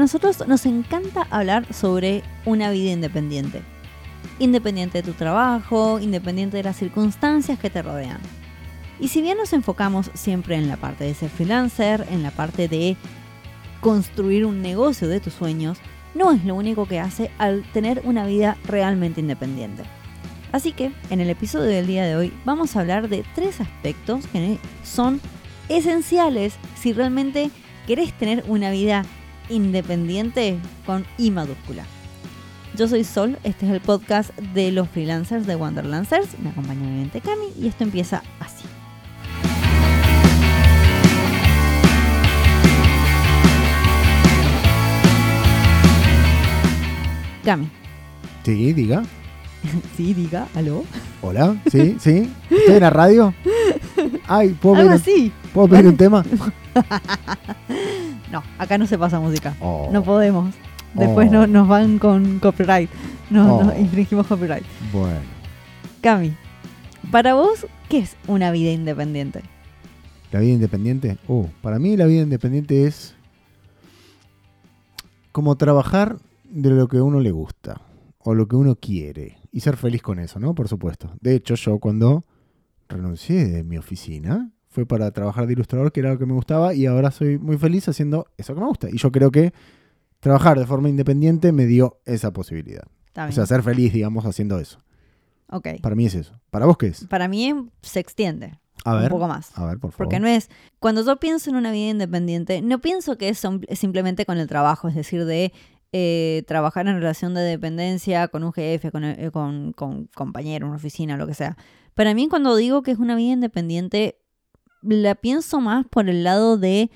nosotros nos encanta hablar sobre una vida independiente. Independiente de tu trabajo, independiente de las circunstancias que te rodean. Y si bien nos enfocamos siempre en la parte de ser freelancer, en la parte de construir un negocio de tus sueños, no es lo único que hace al tener una vida realmente independiente. Así que en el episodio del día de hoy vamos a hablar de tres aspectos que son esenciales si realmente querés tener una vida independiente con I mayúscula. Yo soy Sol, este es el podcast de los freelancers de Wonderlancers, me acompaña obviamente Cami y esto empieza así. Cami. Sí, diga. sí, diga, aló. Hola, sí, sí. ¿Estoy en la radio? Ay, ¿puedo pedir, así. ¿puedo pedir un tema? No, acá no se pasa música. Oh. No podemos. Después Oh. no, nos van con copyright. No, Oh. infringimos copyright. Bueno, Cami, para vos, ¿qué es una vida independiente? la vida independiente. Uh, para mí la vida independiente es como trabajar de lo que a uno le gusta o lo que uno quiere y ser feliz con eso, ¿no? Por supuesto. De hecho, yo cuando renuncié de mi oficina fue para trabajar de ilustrador, que era lo que me gustaba, y ahora soy muy feliz haciendo eso que me gusta. Y yo creo que trabajar de forma independiente me dio esa posibilidad. O sea, ser feliz, digamos, haciendo eso. ok. Para mí es eso. ¿Para vos qué es? Para mí se extiende A un ver. poco más. A ver, por favor. Porque no es, cuando yo pienso en una vida independiente, no pienso que es simplemente con el trabajo, es decir, de eh, trabajar en relación de dependencia con un jefe, con, eh, con, con compañero, una oficina, lo que sea. Para mí cuando digo que es una vida independiente, la pienso más por el lado de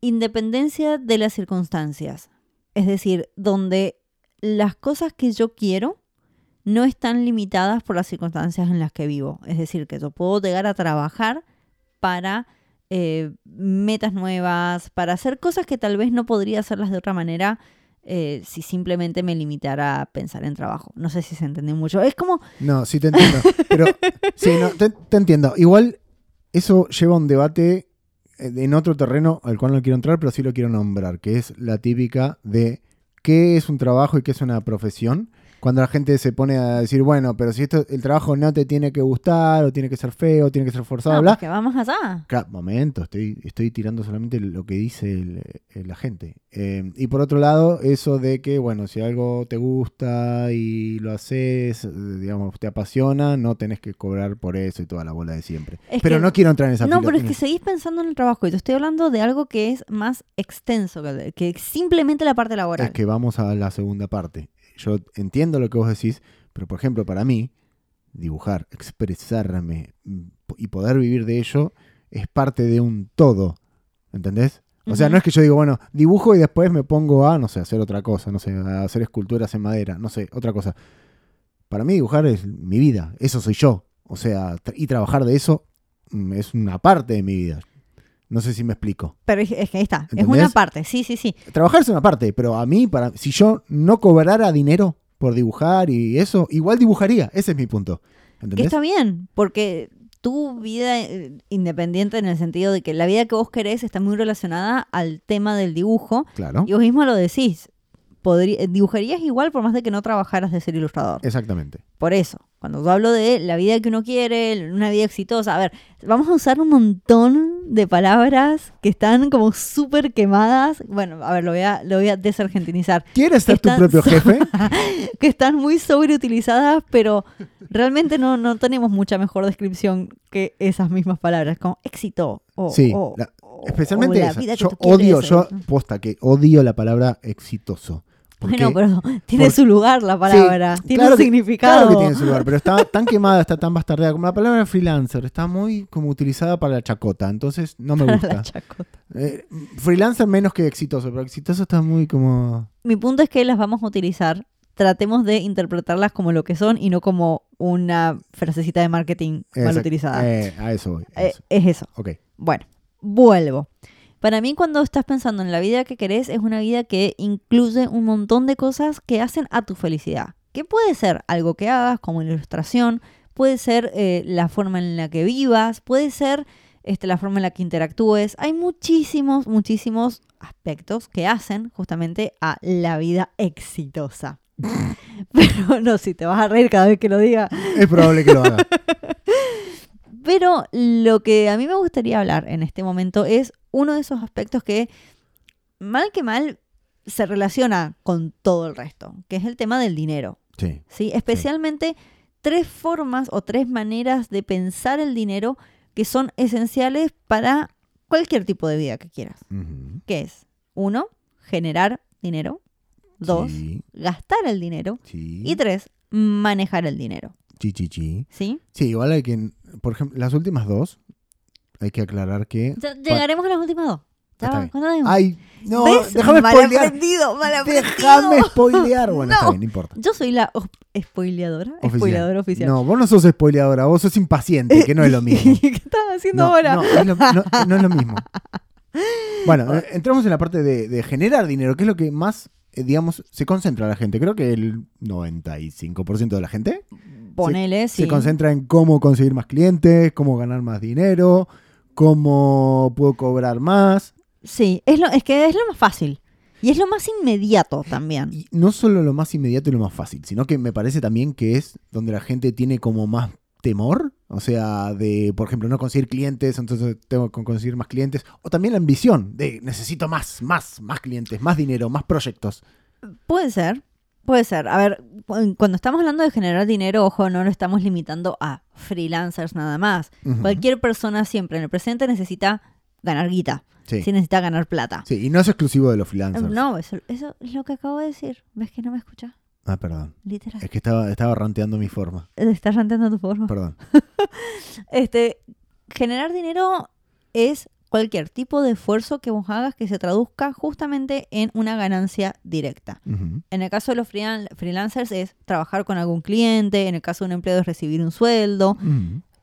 independencia de las circunstancias. Es decir, donde las cosas que yo quiero no están limitadas por las circunstancias en las que vivo. Es decir, que yo puedo llegar a trabajar para eh, metas nuevas, para hacer cosas que tal vez no podría hacerlas de otra manera eh, si simplemente me limitara a pensar en trabajo. No sé si se entendió mucho. Es como, No, sí te entiendo. pero sí, no, te, te entiendo. Igual eso lleva a un debate eh, en otro terreno al cual no quiero entrar, pero sí lo quiero nombrar, que es la típica de qué es un trabajo y qué es una profesión. Cuando la gente se pone a decir, bueno, pero si esto, el trabajo no te tiene que gustar, o tiene que ser feo, tiene que ser forzado, no, bla. que vamos allá. Claro, momento, estoy, estoy tirando solamente lo que dice el- el- la gente. Eh, y por otro lado, eso de que, bueno, si algo te gusta y lo haces, digamos, te apasiona, no tenés que cobrar por eso y toda la bola de siempre. Es pero que- no quiero entrar en esa No, pero es que seguís pensando en el trabajo y te estoy hablando de algo que es más extenso que, que simplemente la parte laboral. Es que vamos a la segunda parte. Yo entiendo lo que vos decís, pero por ejemplo, para mí, dibujar, expresarme mm, y poder vivir de ello es parte de un todo. ¿Entendés? O sea, no es que yo digo, bueno, dibujo y después me pongo a, no sé, hacer otra cosa, no sé, a hacer esculturas en madera, no sé, otra cosa. Para mí dibujar es mi vida, eso soy yo. O sea, y trabajar de eso mm, es una parte de mi vida. No sé si me explico. Pero es, que ahí está, es una parte, sí, sí, sí. Trabajar es una parte, pero a mí, para, si yo no cobrara dinero por dibujar y eso, igual dibujaría. Ese es mi punto. Que ¿Entendés? está bien, porque tu vida eh, independiente en el sentido de que la vida que vos querés está muy relacionada al tema del dibujo Claro. y vos mismo lo decís. Podrí- dibujarías igual por más de que no trabajaras de ser ilustrador. Exactamente. Por eso, cuando yo hablo de la vida que uno quiere, una vida exitosa, a ver, vamos a usar un montón de palabras que están como súper quemadas. Bueno, a ver, lo voy a, lo voy a desargentinizar. ¿Quieres ser tu propio jefe? que están muy sobreutilizadas, pero realmente no, no tenemos mucha mejor descripción que esas mismas palabras, como éxito o, Sí, o- la- o- Especialmente o esa. Yo odio, yo posta que odio la palabra exitoso. Bueno, pero tiene por- su lugar la palabra, Sí, tiene claro un que- significado. Claro que tiene su lugar, pero está tan quemada, está tan bastardeada como la palabra freelancer. Está muy como utilizada para la chacota, entonces no me Para gusta. la chacota. Eh, freelancer menos que exitoso, pero exitoso está muy como... Mi punto es que las vamos a utilizar. Tratemos de interpretarlas como lo que son y no como una frasecita de marketing mal utilizada. eh, a eso voy. a Eh, es eso. Ok. Bueno, vuelvo. Para mí cuando estás pensando en la vida que querés es una vida que incluye un montón de cosas que hacen a tu felicidad. Que puede ser algo que hagas como ilustración, puede ser eh, la forma en la que vivas, puede ser este, la forma en la que interactúes. Hay muchísimos, muchísimos aspectos que hacen justamente a la vida exitosa. Pero no, si te vas a reír cada vez que lo diga. Es probable que lo haga. Pero lo que a mí me gustaría hablar en este momento es uno de esos aspectos que, mal que mal, se relaciona con todo el resto, que es el tema del dinero. Sí. ¿sí? Especialmente tres formas o tres maneras de pensar el dinero que son esenciales para cualquier tipo de vida que quieras. Que es, uno, generar dinero. Dos, Sí, gastar el dinero. sí. Y tres, manejar el dinero. Chi, chi, chi. ¿Sí? Sí, igual hay que, por ejemplo, las últimas dos, hay que aclarar que... Ya Llegaremos a las últimas dos. Está bien. Ay, no, ¿Ves? déjame Mal spoilear. aprendido, mal aprendido. Déjame spoilear. Bueno, está bien, no importa. Yo soy la spoileadora. Oficial. Spoileadora oficial. No, vos no sos spoileadora, vos sos impaciente, que no es lo mismo. ¿Qué estás haciendo No, ahora? no, es lo, no- no es lo mismo. Bueno, eh, entramos en la parte de, de generar dinero, que es lo que más, eh, digamos, se concentra la gente. Creo que el 95% de la gente Ponele, sí. se concentra en cómo conseguir más clientes, cómo ganar más dinero, cómo puedo cobrar más. Sí, es, lo, es que es lo más fácil. Y es lo más inmediato también. Y no solo lo más inmediato y lo más fácil, sino que me parece también que es donde la gente tiene como más temor, o sea, de, por ejemplo, no conseguir clientes, entonces tengo que conseguir más clientes, o también la ambición de necesito más, más, más clientes, más dinero, más proyectos. Puede ser, puede ser. A ver, cu- cuando estamos hablando de generar dinero, ojo, no lo estamos limitando a freelancers nada más. Cualquier persona siempre en el presente necesita ganar guita. Sí. Sí necesita ganar plata. Sí, y no es exclusivo de los freelancers. No, eso, eso es lo que acabo de decir. ¿Ves que no me escuchas? Ah, perdón. Literal. Es que estaba, estaba ranteando mi forma. Estás ranteando tu forma. Perdón. Este, generar dinero es cualquier tipo de esfuerzo que vos hagas que se traduzca justamente en una ganancia directa. En el caso de los freelan- freelancers es trabajar con algún cliente, en el caso de un empleado es recibir un sueldo.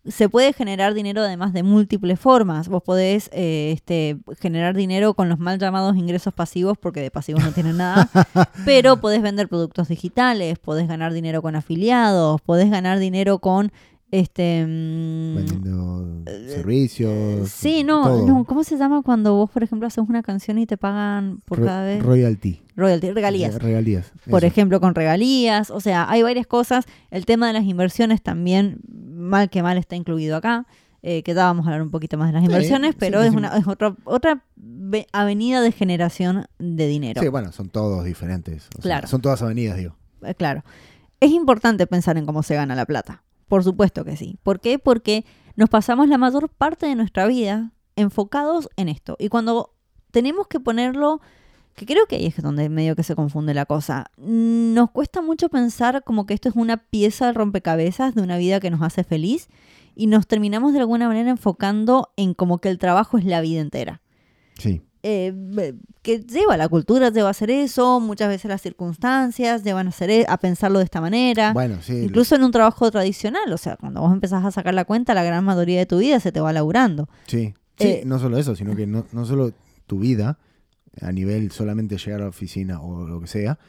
Se puede generar dinero además de múltiples formas. Vos podés eh, este, generar dinero con los mal llamados ingresos pasivos, porque de pasivos no tienen nada, pero podés vender productos digitales, podés ganar dinero con afiliados, podés ganar dinero con este mm, Vendiendo servicios. Sí, no, todo. no, ¿cómo se llama cuando vos, por ejemplo, haces una canción y te pagan por Ro- cada vez? Royalty. Royalty, regalías. Regalías. por eso. ejemplo, con regalías. O sea, hay varias cosas. El tema de las inversiones también, mal que mal, está incluido acá. Eh, que ya vamos a hablar un poquito más de las inversiones, sí, pero sí, es, una, es otra, otra ve- avenida de generación de dinero. Sí, bueno, son todos diferentes. o sea, Claro. son todas avenidas, digo. Eh, Claro. Es importante pensar en cómo se gana la plata. Por supuesto que sí. ¿Por qué? Porque nos pasamos la mayor parte de nuestra vida enfocados en esto. Y cuando tenemos que ponerlo, que creo que ahí es donde medio que se confunde la cosa, nos cuesta mucho pensar como que esto es una pieza del rompecabezas de una vida que nos hace feliz y nos terminamos de alguna manera enfocando en como que el trabajo es la vida entera Sí. Eh, que lleva la cultura, lleva a hacer eso, muchas veces las circunstancias llevan a, hacer, e- a pensarlo de esta manera. Bueno, sí. Incluso en un trabajo tradicional, o sea, cuando vos empezás a sacar la cuenta, la gran mayoría de tu vida se te va laburando. Sí, sí Eh, no solo eso, sino que no, no solo tu vida, a nivel solamente llegar a la oficina o lo que sea,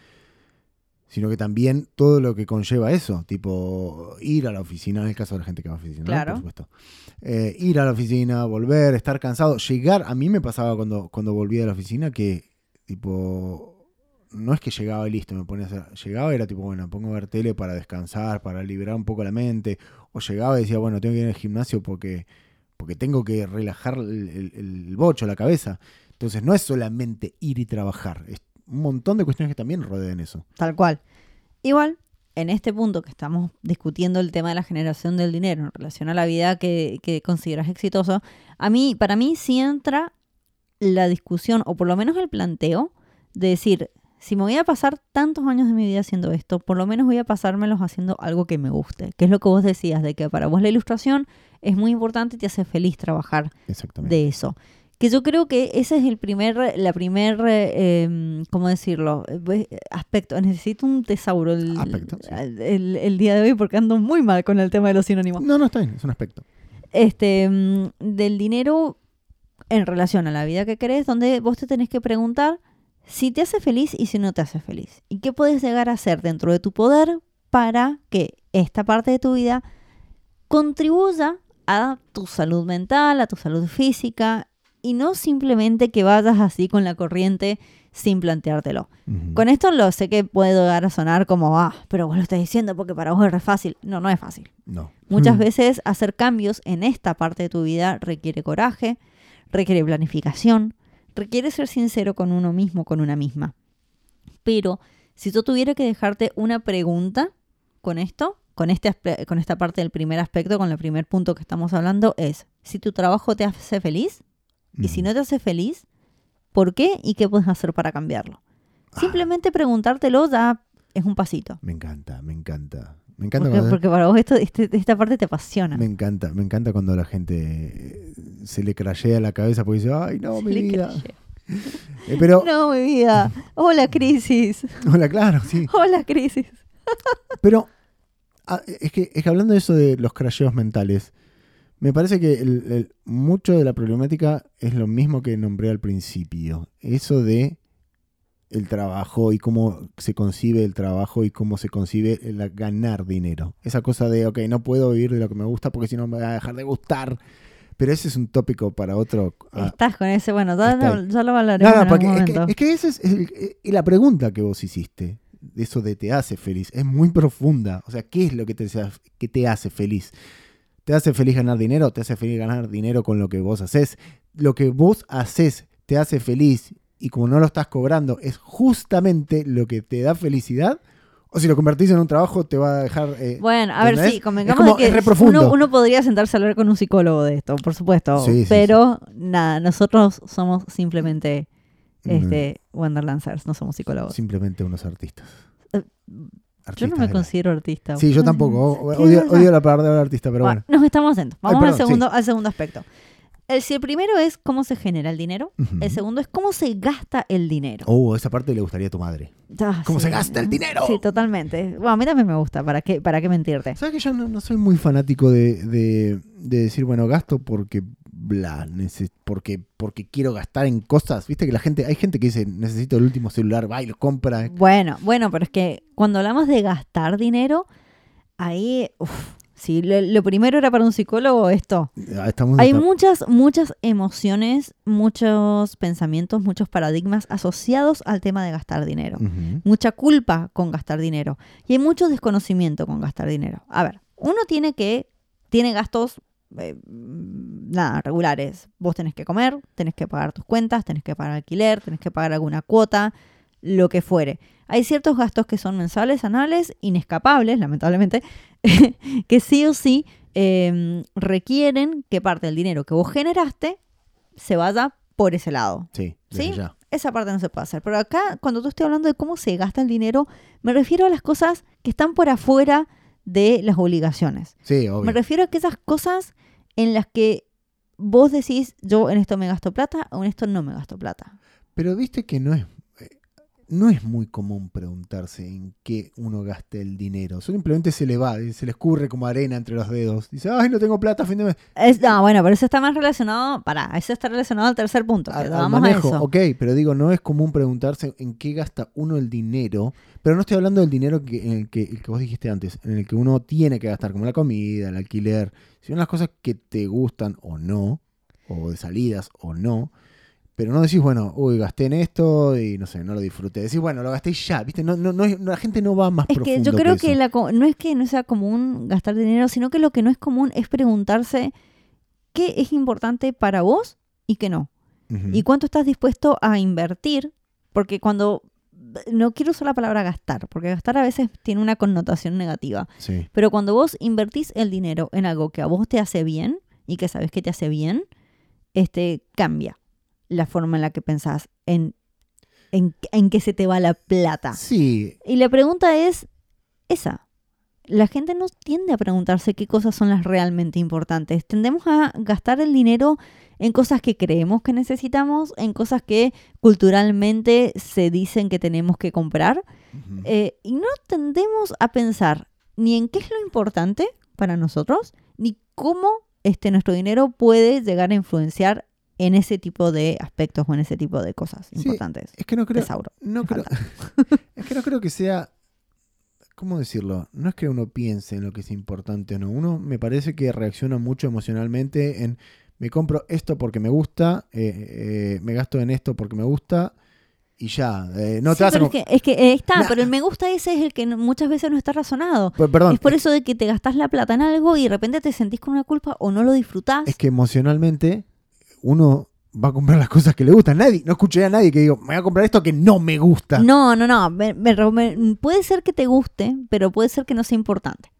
sino que también todo lo que conlleva eso, tipo ir a la oficina, en el caso de la gente que va a la oficina, por supuesto. Eh, ir a la oficina, volver, estar cansado, llegar, a mí me pasaba cuando, cuando volvía de la oficina que, tipo, no es que llegaba y listo, me ponía a hacer, llegaba y era tipo, bueno, pongo a ver tele para descansar, para liberar un poco la mente, o llegaba y decía, bueno, tengo que ir al gimnasio porque porque tengo que relajar el, el- el bocho, la cabeza. Entonces no es solamente ir y trabajar, es un montón de cuestiones que también rodean eso. Tal cual. Igual, en este punto que estamos discutiendo el tema de la generación del dinero en relación a la vida que, que consideras exitoso, a mí, para mí sí entra la discusión, o por lo menos el planteo, de decir, si me voy a pasar tantos años de mi vida haciendo esto, por lo menos voy a pasármelos haciendo algo que me guste, que es lo que vos decías, de que para vos la ilustración es muy importante y te hace feliz trabajar Exactamente. de eso. Que yo creo que ese es el primer, la primer, eh, em, ¿cómo decirlo? Eh, Aspecto. Necesito un tesauro el, Aspecto, sí. el- el día de hoy porque ando muy mal con el tema de los sinónimos. No, no está bien, es un aspecto. Este, mm, del dinero en relación a la vida que querés, donde vos te tenés que preguntar si te hace feliz y si no te hace feliz. Y qué puedes llegar a hacer dentro de tu poder para que esta parte de tu vida contribuya a tu salud mental, a tu salud física, y no simplemente que vayas así con la corriente sin planteártelo. Ujú. Con esto lo sé que puedo dar a sonar como, ah, pero vos lo estás diciendo porque para vos es re fácil. No, no es fácil. No. Muchas Mm. veces hacer cambios en esta parte de tu vida requiere coraje, requiere planificación, requiere ser sincero con uno mismo, con una misma. Pero si yo tuviera que dejarte una pregunta con esto, con, este, con esta parte del primer aspecto, con el primer punto que estamos hablando, es si tu trabajo te hace feliz y si no te hace feliz, ¿por qué y qué puedes hacer para cambiarlo? Ah. Simplemente preguntártelo ya es un pasito. Me encanta, me encanta. Me encanta Porque, cuando- porque para vos esto, este- esta parte te apasiona. Me encanta, me encanta cuando la gente eh, se le crashea la cabeza porque dice, ay no, mi Le vida. Eh, pero, No, mi vida. Hola, crisis. hola, claro, sí. Hola, crisis. Pero ah, es, que, es que hablando de eso de los crasheos mentales, me parece que el- el- mucho de la problemática es lo mismo que nombré al principio. Eso de el trabajo y cómo se concibe el trabajo y cómo se concibe el ganar dinero. Esa cosa de, ok, no puedo vivir de lo que me gusta porque si no me va a dejar de gustar. Pero ese es un tópico para otro. ah, Estás con ese, bueno, ya, ya lo No, hablaremos no, en porque algún es que, es que esa es el- la pregunta que vos hiciste. Eso de te hace feliz. Es muy profunda. O sea, ¿qué es lo que te, sea- que te hace feliz? ¿Te hace feliz ganar dinero? ¿Te hace feliz ganar dinero con lo que vos haces? Lo que vos haces te hace feliz y como no lo estás cobrando, ¿es justamente lo que te da felicidad? O si lo convertís en un trabajo, te va a dejar... eh, Bueno, a ver, sí, convengamos como- de que uno, uno podría sentarse a hablar con un psicólogo de esto, por supuesto. Sí, sí, pero nada, nosotros somos simplemente mm, este, Wonderlancers, no somos psicólogos. simplemente unos artistas. Yo no me de considero artista. Sí, yo tampoco. ¿Qué Odio, la palabra artista, pero Bueno, bueno. nos estamos yendo. Ay, Vamos perdón, al, segundo, al segundo aspecto. El, si el primero es cómo se genera el dinero, el segundo es cómo se gasta el dinero. Oh, esa parte le gustaría a tu madre. Ah, ¿Cómo sí. se gasta el dinero? Sí, totalmente. Bueno, a mí también me gusta, ¿para qué, para qué mentirte? ¿Sabes que yo no, no soy muy fanático de, de- de decir, bueno, gasto porque bla, porque, porque quiero gastar en cosas? Viste que la gente, hay gente que dice, necesito el último celular, va y lo compra. Bueno, bueno, pero es que cuando hablamos de gastar dinero, ahí, uf, si lo, lo primero era para un psicólogo, esto. Ah, Estamos Hay muchas, muchas emociones, muchos pensamientos, muchos paradigmas asociados al tema de gastar dinero. Mucha culpa con gastar dinero. Y hay mucho desconocimiento con gastar dinero. A ver, uno tiene que, tiene gastos, eh, nada, regulares. Vos tenés que comer, tenés que pagar tus cuentas, tenés que pagar alquiler, tenés que pagar alguna cuota, lo que fuere. Hay ciertos gastos que son mensuales, anuales, inescapables, lamentablemente, que sí o sí eh, requieren que parte del dinero que vos generaste se vaya por ese lado. Sí, ¿Sí? ya. Esa parte no se puede hacer. Pero acá, cuando tú estoy hablando de cómo se gasta el dinero, me refiero a las cosas que están por afuera de las obligaciones. Sí, obvio. Me refiero a aquellas cosas en las que vos decís, yo en esto me gasto plata o en esto no me gasto plata. Pero viste que no es, no es muy común preguntarse en qué uno gasta el dinero. Simplemente se le va, se le escurre como arena entre los dedos. Dice, ay, no tengo plata a fin de mes. Es, no, bueno, pero eso está más relacionado, para, eso está relacionado al tercer punto. Al vamos manejo, a eso. ok, pero digo, no es común preguntarse en qué gasta uno el dinero, pero no estoy hablando del dinero que, en el que, el que vos dijiste antes, en el que uno tiene que gastar, como la comida, el alquiler, sino las cosas que te gustan o no, o de salidas o no, pero no decís, bueno, uy, gasté en esto y no sé, no lo disfruté. Decís, bueno, lo gasté y ya, ¿viste? No, no, no es- la gente no va más Es que profundo yo creo que, la no es que no sea común gastar dinero, sino que lo que no es común es preguntarse qué es importante para vos y qué no. Y cuánto estás dispuesto a invertir, porque cuando no quiero usar la palabra gastar, porque gastar a veces tiene una connotación negativa, Sí, pero cuando vos invertís el dinero en algo que a vos te hace bien y que sabes que te hace bien, este cambia la forma en la que pensás en en, en que se te va la plata. sí, Y la pregunta es esa. La gente no tiende a preguntarse qué cosas son las realmente importantes. Tendemos a gastar el dinero en cosas que creemos que necesitamos, en cosas que culturalmente se dicen que tenemos que comprar. Eh, y no tendemos a pensar ni en qué es lo importante para nosotros, ni cómo este, nuestro dinero puede llegar a influenciar en ese tipo de aspectos o en ese tipo de cosas Sí, importantes. es que no creo, Tesauro. no creo, es que no creo que sea ¿cómo decirlo? No es que uno piense en lo que es importante o no. Uno me parece que reacciona mucho emocionalmente en me compro esto porque me gusta, eh, eh, me gasto en esto porque me gusta y ya. Eh, no Sí, te vas pero es que, es que está, Nah. pero el me gusta ese es el que muchas veces no está razonado. Pe- Perdón, es por eso de que te gastás la plata en algo y de repente te sentís con una culpa o no lo disfrutás. es que emocionalmente uno va a comprar las cosas que le gustan. Nadie, no escuché a nadie que digo, me voy a comprar esto que no me gusta. No, no, no. me- me- me- puede ser que te guste, pero puede ser que no sea importante.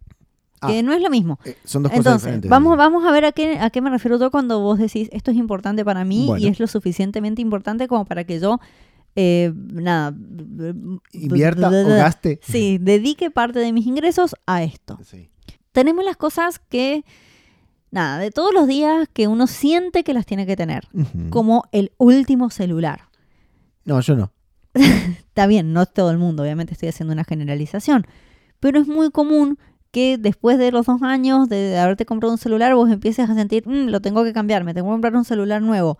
Que Ah. no es lo mismo. Eh, son dos cosas Entonces, diferentes. vamos, vamos a ver a qué, a qué me refiero yo cuando vos decís esto es importante para mí Bueno. y es lo suficientemente importante como para que yo, eh, nada, Invierta o gaste. Sí, dedique parte de mis ingresos a esto. Sí. Tenemos las cosas que, nada, de todos los días que uno siente que las tiene que tener, como el último celular. No, yo no. Está bien, no es todo el mundo, obviamente estoy haciendo una generalización, pero es muy común que después de los dos años de, haberte comprado un celular vos empieces a sentir, "Mm, lo tengo que cambiar, me tengo que comprar un celular nuevo.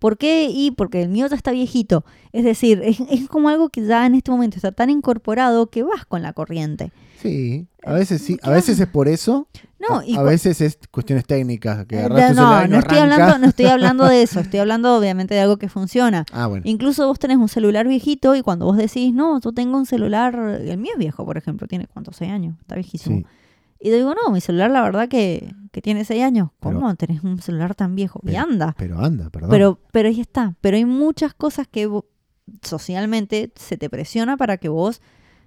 ¿Por qué? Y porque el mío ya está viejito. Es decir, es, es como algo que ya en este momento está tan incorporado que vas con la corriente. Sí, a veces sí. A veces es por eso. No, a, y a veces es cuestiones técnicas. Que Eh, no, no no estoy hablando, no estoy hablando de eso, estoy hablando obviamente de algo que funciona. Ah, bueno. Incluso vos tenés un celular viejito y cuando vos decís, no, yo tengo un celular, el mío es viejo, por ejemplo, tiene cuántos, seis años, está viejísimo. Sí. Y yo digo, no, mi celular la verdad que, que tiene seis años. Pero- ¿Cómo tenés un celular tan viejo? Y Pero- anda. Pero anda, perdón. Pero, pero ahí está. Pero hay muchas cosas que socialmente se te presiona para que vos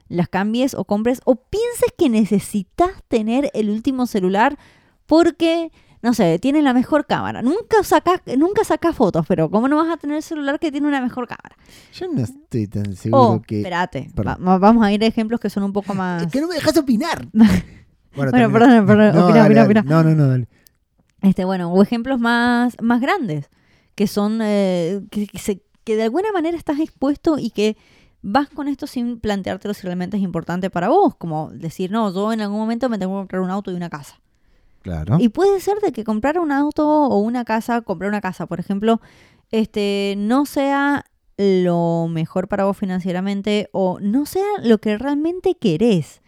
las cambies o compres o pienses que necesitas tener el último celular porque, no sé, tiene la mejor cámara. Nunca sacas, nunca sacas fotos, pero ¿cómo no vas a tener el celular que tiene una mejor cámara? Yo no estoy tan seguro O, que. espérate, va- vamos a ir a ejemplos que son un poco más... Es que no me dejas opinar. Bueno, perdón, perdón, No, opina, dale, opina, dale. opina. No, no, no, dale. Este, bueno, o ejemplos más, más grandes, que son, eh, que, que se- que de alguna manera estás expuesto y que vas con esto sin planteártelo si realmente es importante para vos, como decir, no, yo en algún momento me tengo que comprar un auto y una casa. Claro. Y puede ser de que comprar un auto o una casa, comprar una casa, por ejemplo, este, no sea lo mejor para vos financieramente o no sea lo que realmente querés.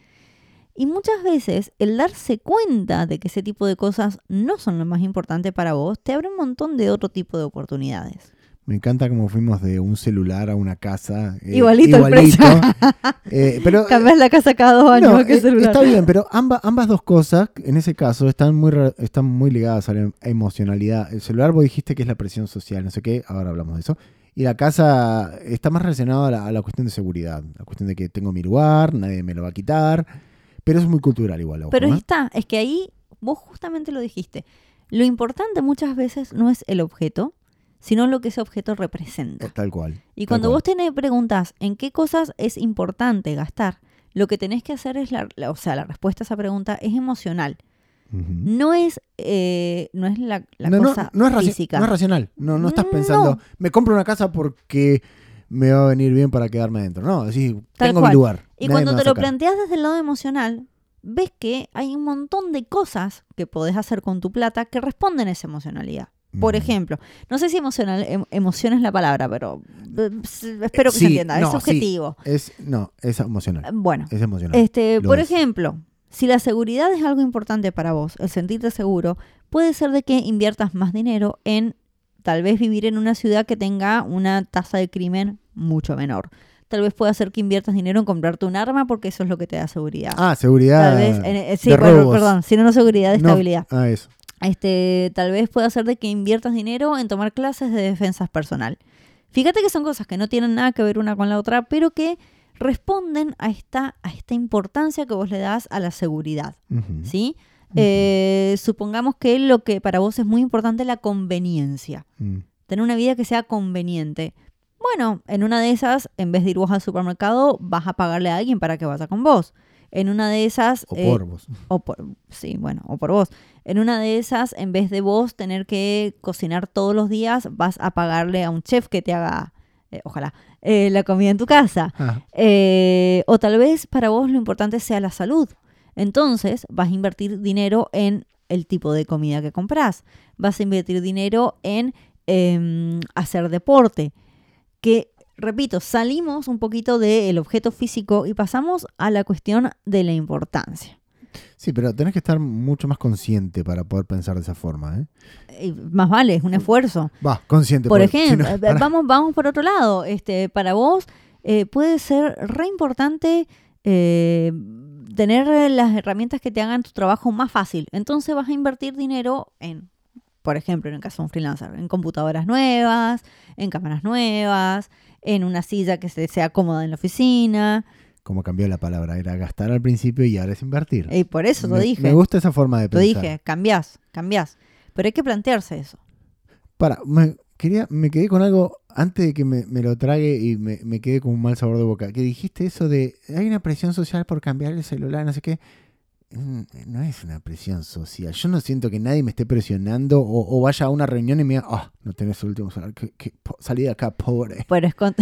Y muchas veces el darse cuenta de que ese tipo de cosas no son lo más importante para vos te abre un montón de otro tipo de oportunidades. Me encanta cómo fuimos de un celular a una casa. eh, Igualito el precio. Eh, pero Cambias la casa cada dos años, No, ¿qué eh, celular? está bien, pero ambas, ambas dos cosas, en ese caso, están muy, están muy ligadas a la em- emocionalidad. El celular, vos dijiste que es la presión social, no sé qué, ahora hablamos de eso. Y la casa está más relacionada a la, a la cuestión de seguridad, la cuestión de que tengo mi lugar, nadie me lo va a quitar, pero es muy cultural igual. ojo, Pero ¿eh? está, es que ahí vos justamente lo dijiste. Lo importante muchas veces no es el objeto, sino lo que ese objeto representa. Tal cual. Y cuando cual. vos tenés preguntas en qué cosas es importante gastar, lo que tenés que hacer es, la, la- o sea, la respuesta a esa pregunta es emocional. No es, eh, no es la, la no, no- cosa no es física. no es racional. No, no estás pensando, me compro una casa porque me va a venir bien para quedarme adentro. No, así, Tal tengo cual. mi lugar. y cuando te lo planteas desde el lado emocional, ves que hay un montón de cosas que podés hacer con tu plata que responden a esa emocionalidad. Por ejemplo, no sé si emocional, em- emoción es la palabra, pero eh, espero que sí, se entienda. no, es sí. objetivo. Es, no, es emocional. Bueno, Es emocional. este, por es. ejemplo, si la seguridad es algo importante para vos, el sentirte seguro, puede ser de que inviertas más dinero en tal vez vivir en una ciudad que tenga una tasa de crimen mucho menor. Tal vez pueda ser que inviertas dinero en comprarte un arma porque eso es lo que te da seguridad. Ah, seguridad. tal vez, en- eh, sí, de bueno, robos. perdón, sino no seguridad, de No, estabilidad. Ah, eso. Este, tal vez pueda ser de que inviertas dinero en tomar clases de defensa personal. Fíjate que son cosas que no tienen nada que ver una con la otra, pero que responden a esta, a esta importancia que vos le das a la seguridad. ¿Sí? Eh, supongamos que lo que para vos es muy importante es la conveniencia. Mm. Tener una vida que sea conveniente. Bueno, en una de esas, en vez de ir vos al supermercado, vas a pagarle a alguien para que vaya con vos. En una de esas... O eh, por vos. o por, sí, bueno, o por vos. En una de esas, en vez de vos tener que cocinar todos los días, vas a pagarle a un chef que te haga, eh, ojalá, eh, la comida en tu casa. Ah, Eh, o tal vez para vos lo importante sea la salud. Entonces vas a invertir dinero en el tipo de comida que compras. Vas a invertir dinero en em, hacer deporte. Que repito, salimos un poquito del objeto físico y pasamos a la cuestión de la importancia. Sí, pero tenés que estar mucho más consciente para poder pensar de esa forma. ¿eh? Más vale, es un esfuerzo. Va, consciente. Por si ejemplo, eh, vamos, vamos por otro lado. Este, para vos eh, puede ser re importante eh, tener las herramientas que te hagan tu trabajo más fácil. Entonces vas a invertir dinero en, por ejemplo, en el caso de un freelancer, en computadoras nuevas, en cámaras nuevas, en una silla que se- sea cómoda en la oficina. Como cambió la palabra, era gastar al principio y ahora es invertir. Y por eso lo dije. me gusta esa forma de Lo pensar. dije, cambiás, cambiás. Pero hay que plantearse eso. Para, me, quería, me quedé con algo antes de que me, me lo trague y me, me quedé con un mal sabor de boca. Que dijiste eso de hay una presión social por cambiar el celular, no sé qué. Mm, No es una presión social. Yo no siento que nadie me esté presionando o, o vaya a una reunión y me diga, ah, no tenés el último celular. que- que po- salí de acá, pobre. Pero es, con-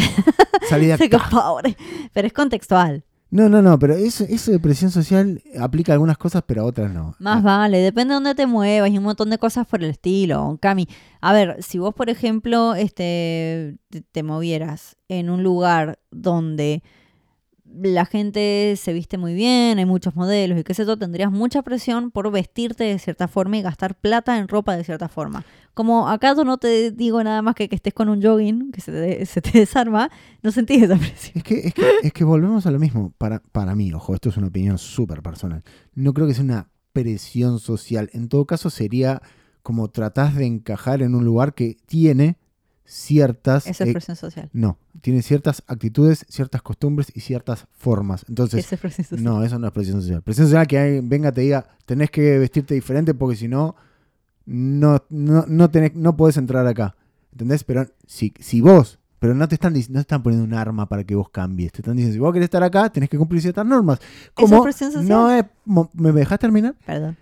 Salí de acá. pobre. Pero es contextual. No, no, no, pero eso, eso de presión social aplica a algunas cosas, pero a otras no. Más vale, depende de dónde te muevas y un montón de cosas por el estilo, Cami. A ver, si vos, por ejemplo, este, te, te movieras en un lugar donde la gente se viste muy bien, hay muchos modelos y qué sé yo, tendrías mucha presión por vestirte de cierta forma y gastar plata en ropa de cierta forma. Como acá yo no te digo nada más que que estés con un jogging que se te, desarma, no sentís esa presión. Es que, es que, es que volvemos a lo mismo. Para, para mí, ojo, esto es una opinión súper personal. No creo que sea una presión social. En todo caso, sería como tratás de encajar en un lugar que tiene ciertas. Eso es eh, presión social. no, tiene ciertas actitudes, ciertas costumbres y ciertas formas. Entonces, Eso es presión social. no, eso no es presión social. Presión social que alguien venga te diga, tenés que vestirte diferente porque si no, no, no, tenés, no podés entrar acá. ¿Entendés? Pero si, si vos, pero no te están no te están poniendo un arma para que vos cambies. Te están diciendo, si vos querés estar acá, tenés que cumplir ciertas normas. ¿Eso Como es presión social? no es, ¿Me dejás terminar? Perdón.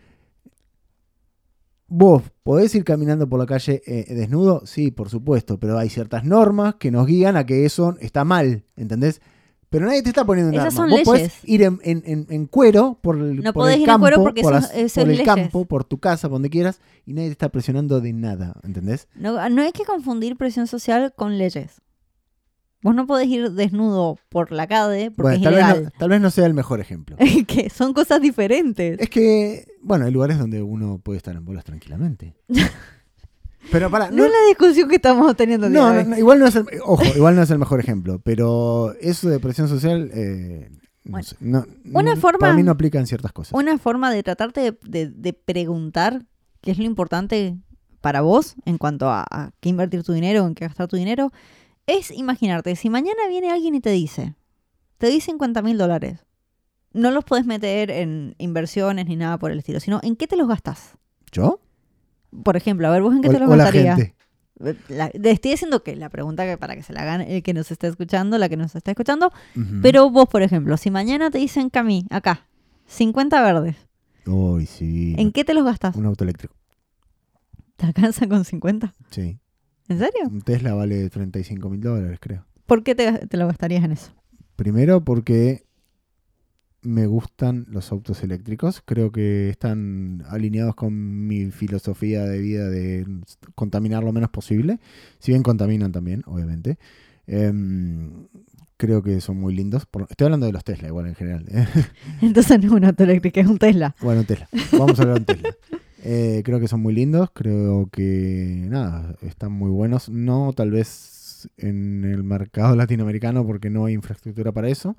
¿Vos podés ir caminando por la calle eh, desnudo? Sí, por supuesto, pero hay ciertas normas que nos guían a que eso está mal, ¿entendés? Pero nadie te está poniendo un Esas arma. son Vos podés leyes. ir en, en- en- en cuero por el, No por podés el ir en campo, cuero porque por, por el leyes. campo, por tu casa, por donde quieras, y nadie te está presionando de nada, ¿entendés? No, no hay que confundir presión social con leyes. Vos no podés ir desnudo por la calle porque Bueno, tal es vez, ilegal. no, tal vez no sea el mejor ejemplo. que son cosas diferentes. es que, bueno, hay lugares donde uno puede estar en bolas tranquilamente. Pero para, No es la discusión que estamos teniendo No, no, no, igual no es el, ojo, igual no es el mejor ejemplo, pero eso de presión social, eh, no Bueno, sé, no- una forma- para mí no aplica en ciertas cosas. Una forma de tratarte de, de- de preguntar qué es lo importante para vos en cuanto a, a qué invertir tu dinero, en qué gastar tu dinero, es imaginarte, si mañana viene alguien y te dice, te di 50 mil dólares, no los podés meter en inversiones ni nada por el estilo, sino en qué te los gastás. ¿Yo? Por ejemplo, a ver, vos en qué O, te los gastarías. estoy diciendo que la pregunta que para que se la hagan el que nos está escuchando, la que nos está escuchando, pero vos, por ejemplo, si mañana te dicen Cami, acá, 50 verdes, Uy, sí. ¿en qué te los gastas? Un auto eléctrico. ¿Te alcanza con 50? Sí. ¿En serio? Un Tesla vale 35 mil dólares, creo. ¿Por qué te, te lo gastarías en eso? Primero porque me gustan los autos eléctricos. Creo que están alineados con mi filosofía de vida de contaminar lo menos posible. Si bien contaminan también, obviamente. Em, creo que son muy lindos. Estoy hablando de los Tesla igual en general. ¿eh? Entonces no es un auto eléctrico, es un Tesla. bueno, Tesla. Vamos a hablar de Tesla. Eh, creo que son muy lindos. Creo que, nada, están muy buenos. No tal vez en el mercado latinoamericano porque no hay infraestructura para eso.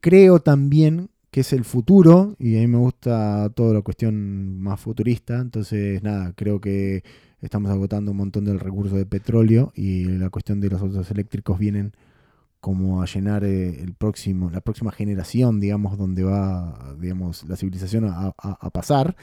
Creo también que es el futuro y a mí me gusta toda la cuestión más futurista. Entonces, nada, creo que estamos agotando un montón del recurso de petróleo y la cuestión de los autos eléctricos vienen como a llenar eh, el próximo, la próxima generación, digamos, donde va, digamos, la civilización a, a- a pasar.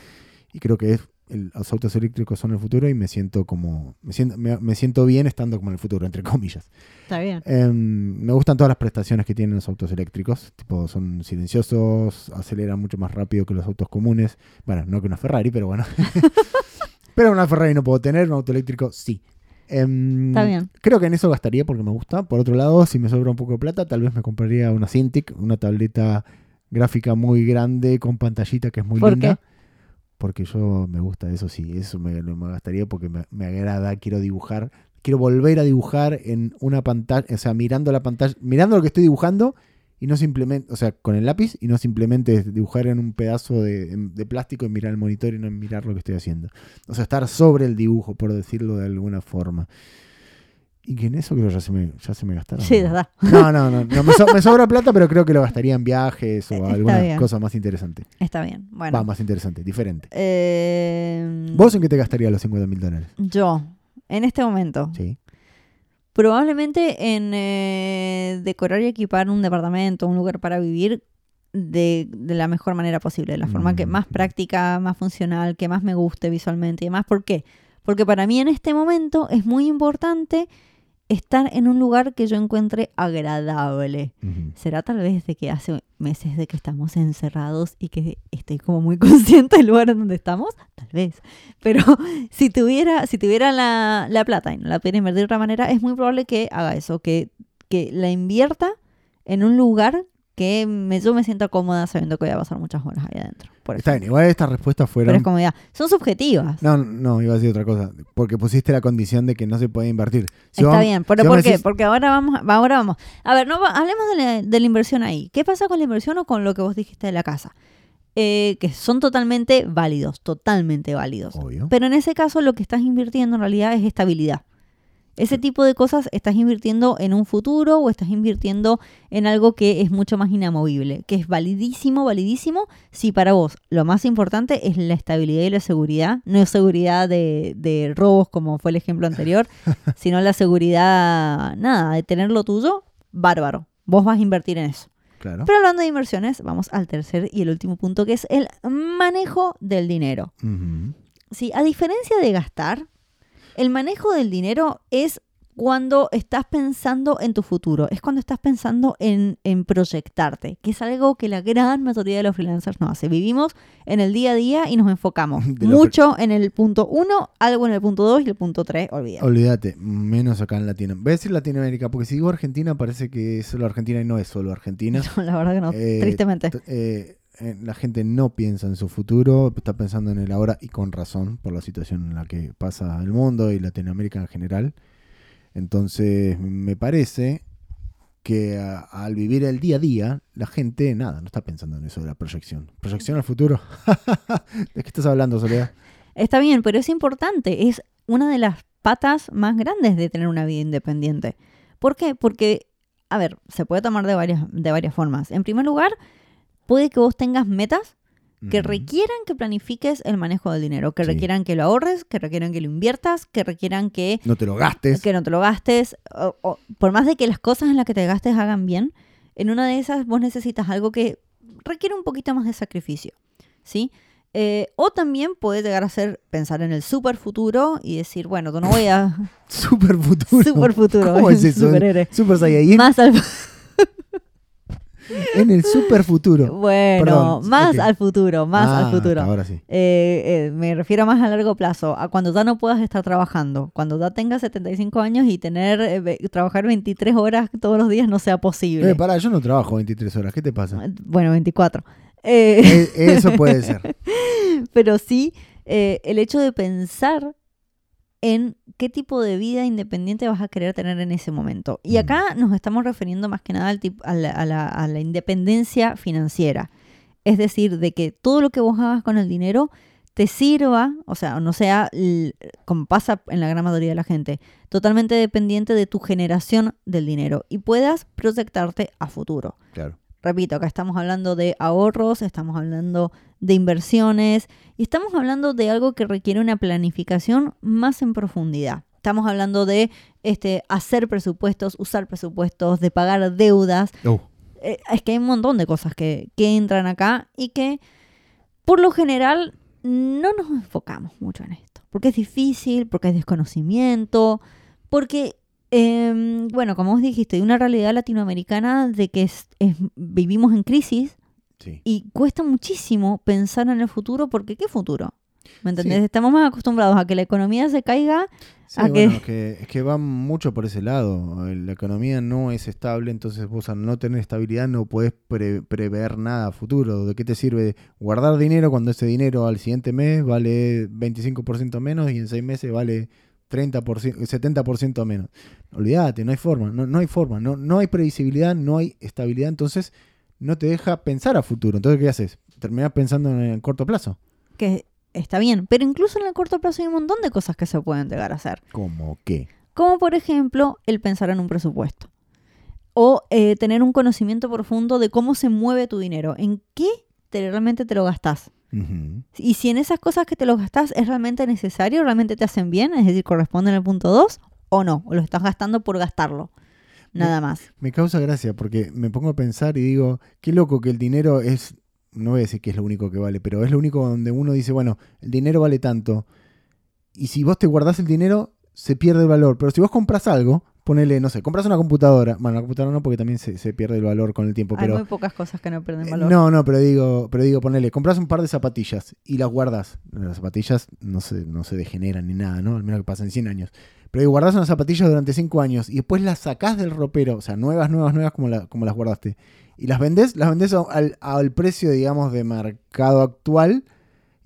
Y creo que es, el- los autos eléctricos son el futuro y me siento como, me siento, me, me siento bien estando como en el futuro, entre comillas. Está bien. Em, me gustan todas las prestaciones que tienen los autos eléctricos. Tipo, son silenciosos, aceleran mucho más rápido que los autos comunes. Bueno, no que una Ferrari, pero bueno. pero una Ferrari no puedo tener, un auto eléctrico sí. Em, Está bien. Creo que en eso gastaría porque me gusta. Por otro lado, si me sobra un poco de plata, tal vez me compraría una Cintiq, una tableta gráfica muy grande con pantallita que es muy ¿Por linda. Porque yo me gusta eso, sí, eso me, me gastaría porque me, me agrada, quiero dibujar, quiero volver a dibujar en una pantalla, o sea, mirando la pantalla, mirando lo que estoy dibujando y no simplemente, o sea, con el lápiz y no simplemente dibujar en un pedazo de, de plástico y mirar el monitor y no mirar lo que estoy haciendo. O sea, estar sobre el dibujo, por decirlo de alguna forma. Y que en eso creo que ya se me, ya se me gastaron. Sí, verdad. No, no, no. no, me, so- me sobra plata, pero creo que lo gastaría en viajes o alguna cosa más interesante. Está bien. Bueno. Va, más interesante, diferente. eh, ¿Vos en qué te gastarías los 50 mil dólares? Yo, en este momento, Sí. probablemente en eh, decorar y equipar un departamento, un lugar para vivir de, de la mejor manera posible, de la forma que Mm. más práctica, más funcional, que más me guste visualmente y demás. ¿Por qué? Porque para mí en este momento es muy importante estar en un lugar que yo encuentre agradable. ¿Será tal vez de que hace meses de que estamos encerrados y que estoy como muy consciente del lugar en donde estamos? Tal vez. Pero si tuviera, si tuviera la, la plata y no la pudiera invertir de otra manera, es muy probable que haga eso, que, que la invierta en un lugar que me, yo me sienta cómoda sabiendo que voy a pasar muchas horas ahí adentro. Por Está bien, igual estas respuestas Pero fueron... es comodidad. Son subjetivas. No, no, iba a decir otra cosa. Porque pusiste la condición de que no se puede invertir. Si Está bien, pero si ¿por qué? decís- Porque ahora vamos, ahora vamos. A ver, no hablemos de la, de la inversión ahí. ¿Qué pasa con la inversión o con lo que vos dijiste de la casa? Eh, que son totalmente válidos, totalmente válidos. Obvio. Pero en ese caso lo que estás invirtiendo en realidad es estabilidad. Ese tipo de cosas estás invirtiendo en un futuro o estás invirtiendo en algo que es mucho más inamovible, que es validísimo, validísimo, si para vos lo más importante es la estabilidad y la seguridad, no es seguridad de, de robos como fue el ejemplo anterior, sino la seguridad, nada, de tener lo tuyo, bárbaro. Vos vas a invertir en eso. Claro. Pero hablando de inversiones, vamos al tercer y el último punto, que es el manejo del dinero. Ujú. Sí, a diferencia de gastar, el manejo del dinero es cuando estás pensando en tu futuro, es cuando estás pensando en, en proyectarte, que es algo que la gran mayoría de los freelancers no hace. Vivimos en el día a día y nos enfocamos mucho en el punto 1, algo en el punto 2 y el punto 3, olvídate. Olvídate, menos acá en Latinoamérica. Voy a decir Latinoamérica, porque si digo Argentina parece que es solo Argentina y no es solo Argentina. No, la verdad que no, Eh, tristemente. Eh, la gente no piensa en su futuro, está pensando en el ahora y con razón por la situación en la que pasa el mundo y Latinoamérica en general. Entonces, me parece que al vivir el día a día, la gente, nada, no está pensando en eso de la proyección. ¿Proyección al futuro? ¿De qué estás hablando, Soledad? Está bien, pero es importante, es una de las patas más grandes de tener una vida independiente. ¿Por qué? Porque, a ver, se puede tomar de varias, de varias formas. En primer lugar, puede que vos tengas metas que requieran que planifiques el manejo del dinero, que Sí. requieran que lo ahorres, que requieran que lo inviertas, que requieran que, No te lo gastes. que no te lo gastes. o- o- por más de que las cosas en las que te gastes hagan bien, en una de esas vos necesitas algo que requiere un poquito más de sacrificio. ¿Sí? Eh, o también puede llegar a ser pensar en el super futuro y decir, bueno, tú no voy a... Super futuro. super futuro. ¿Cómo es eso? Super Saiyajin Más al, en el super futuro. bueno, Perdón, más al futuro, más Ah, al futuro. hasta Ahora sí. Eh, eh, me refiero más a largo plazo, a cuando ya no puedas estar trabajando, cuando ya tengas 75 años y tener eh, trabajar 23 horas todos los días no sea posible. Eh, pará, yo no trabajo 23 horas. ¿Qué te pasa? Bueno, 24. Eh, Eh, eso puede ser. pero sí, el hecho de pensar en qué tipo de vida independiente vas a querer tener en ese momento. Y Mm. acá nos estamos refiriendo más que nada al tip- a, la, a la- a la independencia financiera. Es decir, de que todo lo que vos hagas con el dinero te sirva, o sea, no sea, como pasa en la gran mayoría de la gente, totalmente dependiente de tu generación del dinero y puedas proyectarte a futuro. Claro. Repito, acá estamos hablando de ahorros, estamos hablando de inversiones y estamos hablando de algo que requiere una planificación más en profundidad. Estamos hablando de este, hacer presupuestos, usar presupuestos, de pagar deudas. Oh, Eh, es que hay un montón de cosas que, que entran acá y que por lo general no nos enfocamos mucho en esto. Porque es difícil, porque es desconocimiento, porque, em, bueno, como vos dijiste, hay una realidad latinoamericana de que es- es- vivimos en crisis sí. y cuesta muchísimo pensar en el futuro porque ¿qué futuro? ¿Me entendés? Sí. Estamos más acostumbrados a que la economía se caiga. Sí, ¿A bueno, es que, es que va mucho por ese lado. La economía no es estable, entonces vos al no tener estabilidad no podés pre- prever nada a futuro. ¿De qué te sirve guardar dinero cuando ese dinero al siguiente mes vale 25% menos y en seis meses vale 30%, 70% menos? Olvídate, no hay forma, no, no hay forma, no, no hay previsibilidad, no hay estabilidad, entonces no te deja pensar a futuro. Entonces, ¿qué haces? Terminás pensando en el corto plazo. que está bien, pero incluso en el corto plazo hay un montón de cosas que se pueden llegar a hacer. ¿Cómo qué? Como por ejemplo el pensar en un presupuesto. O eh, tener un conocimiento profundo de cómo se mueve tu dinero. ¿En qué te, realmente te lo gastás? Y si en esas cosas que te lo gastás es realmente necesario, realmente te hacen bien, es decir, corresponden al punto 2, o no, o lo estás gastando por gastarlo. Nada más. Me causa gracia porque me pongo a pensar y digo, qué loco que el dinero es, no voy a decir que es lo único que vale, pero es lo único donde uno dice, bueno, el dinero vale tanto. Y si vos te guardás el dinero, se pierde el valor. Pero si vos compras algo, ponele, no sé, compras una computadora. Bueno, la computadora no porque también se, se pierde el valor con el tiempo. Hay Pero, muy pocas cosas que no pierden eh, valor. No, no, pero digo, pero digo, ponele, compras un par de zapatillas y las guardas. Las zapatillas no se, no se degeneran ni nada, ¿no? Al menos que pasen 100 años. Pero digo, guardas unas zapatillas durante 5 años y después las sacás del ropero, o sea, nuevas, nuevas, nuevas como, la- como las guardaste. Y las vendés, las vendés al, al precio, digamos, de mercado actual,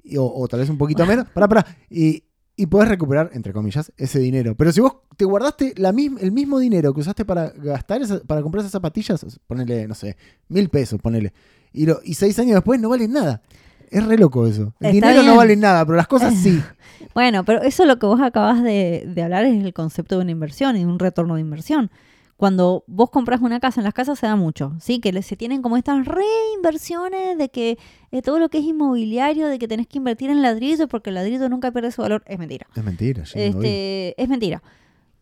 y- o, o tal vez un poquito menos. Pará, pará. Y, y podés recuperar, entre comillas, ese dinero. Pero si vos te guardaste la misma, el mismo dinero que usaste para gastar, para comprar esas zapatillas, ponele, no sé, mil pesos, ponele. Y, lo, y seis años después no valen nada. Es re loco eso. El Está dinero no vale nada, pero las cosas sí. Bueno, pero eso lo que vos acabas de, de hablar es el concepto de una inversión y un retorno de inversión. Cuando vos compras una casa, en las casas se da mucho, ¿sí? Que se tienen como estas reinversiones de que eh, todo lo que es inmobiliario, de que tenés que invertir en ladrillo porque el ladrillo nunca pierde su valor, es mentira. Es mentira, sí. Este, es mentira.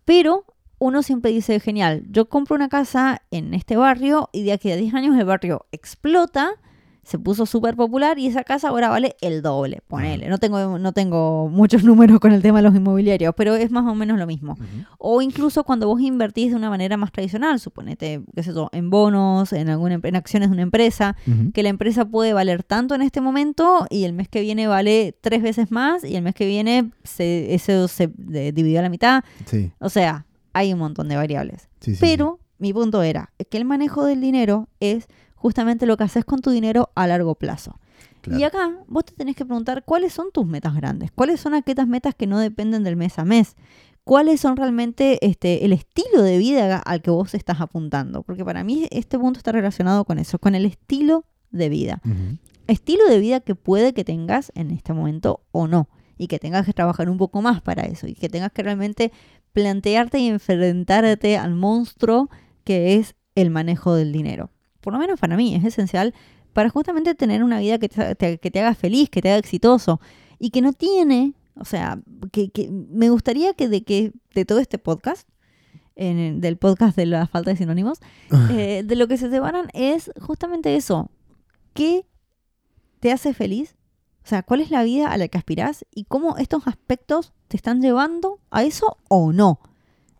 Pero uno siempre dice, genial, yo compro una casa en este barrio y de aquí a 10 años el barrio explota, se puso súper popular y esa casa ahora vale el doble, ponele. No tengo, no tengo muchos números con el tema de los inmobiliarios, pero es más o menos lo mismo. O incluso cuando vos invertís de una manera más tradicional, suponete, qué sé yo, en bonos, en, alguna, en acciones de una empresa, que la empresa puede valer tanto en este momento y el mes que viene vale tres veces más y el mes que viene se, eso se dividió a la mitad. Sí, O sea, hay un montón de variables. sí, sí. Pero mi punto era que el manejo del dinero es justamente lo que haces con tu dinero a largo plazo. Claro. Y acá vos te tenés que preguntar cuáles son tus metas grandes, cuáles son aquellas metas que no dependen del mes a mes, cuáles son realmente este, el estilo de vida al que vos estás apuntando, porque para mí este punto está relacionado con eso, con el estilo de vida. Estilo de vida que puede que tengas en este momento o no, y que tengas que trabajar un poco más para eso, y que tengas que realmente plantearte y enfrentarte al monstruo que es el manejo del dinero. Por lo menos para mí es esencial para justamente tener una vida que te, te- que te haga feliz, que te haga exitoso y que no tiene, o sea, que, que me gustaría que de que de todo este podcast, en del podcast de la falta de sinónimos, eh, de lo que se separan es justamente eso. ¿Qué te hace feliz? O sea, ¿cuál es la vida a la que aspirás y cómo estos aspectos te están llevando a eso o no?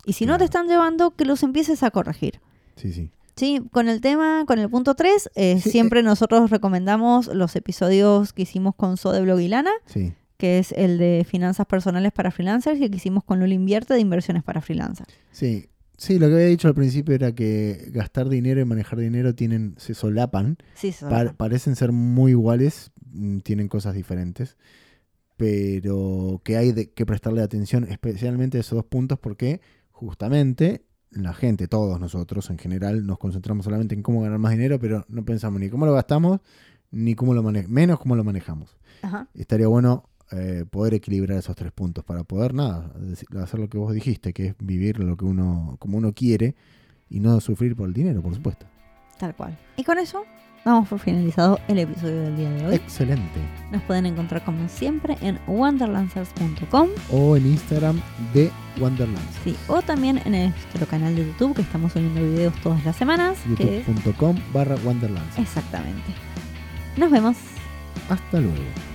Y si no te están llevando, que los empieces a corregir. Sí, sí. Sí, con el tema, con el punto 3, Sí, siempre nosotros recomendamos los episodios que hicimos con So de Blog y Lana, Sí. que es el de finanzas personales para freelancers y el que hicimos con Luli Invierte de inversiones para freelancers. Sí. Sí, lo que había dicho al principio era que gastar dinero y manejar dinero tienen, se solapan. Sí. Pa- parecen ser muy iguales, mm, tienen cosas diferentes, pero que hay de- que prestarle atención especialmente a esos dos puntos porque justamente la gente, todos nosotros en general, nos concentramos solamente en cómo ganar más dinero, pero no pensamos ni cómo lo gastamos, ni cómo lo manejamos, menos cómo lo manejamos. Ajá. Estaría bueno eh, poder equilibrar esos tres puntos para poder, nada, hacer lo que vos dijiste, que es vivir lo que uno, como uno quiere y no sufrir por el dinero, por supuesto. Tal cual. Y con eso damos por finalizado el episodio del día de hoy. Excelente. Nos pueden encontrar como siempre en wonderlancers.com o en Instagram de Wonderlands. sí, o también en nuestro canal de YouTube que estamos subiendo videos todas las semanas. Youtube.com barra exactamente. Nos vemos. Hasta luego.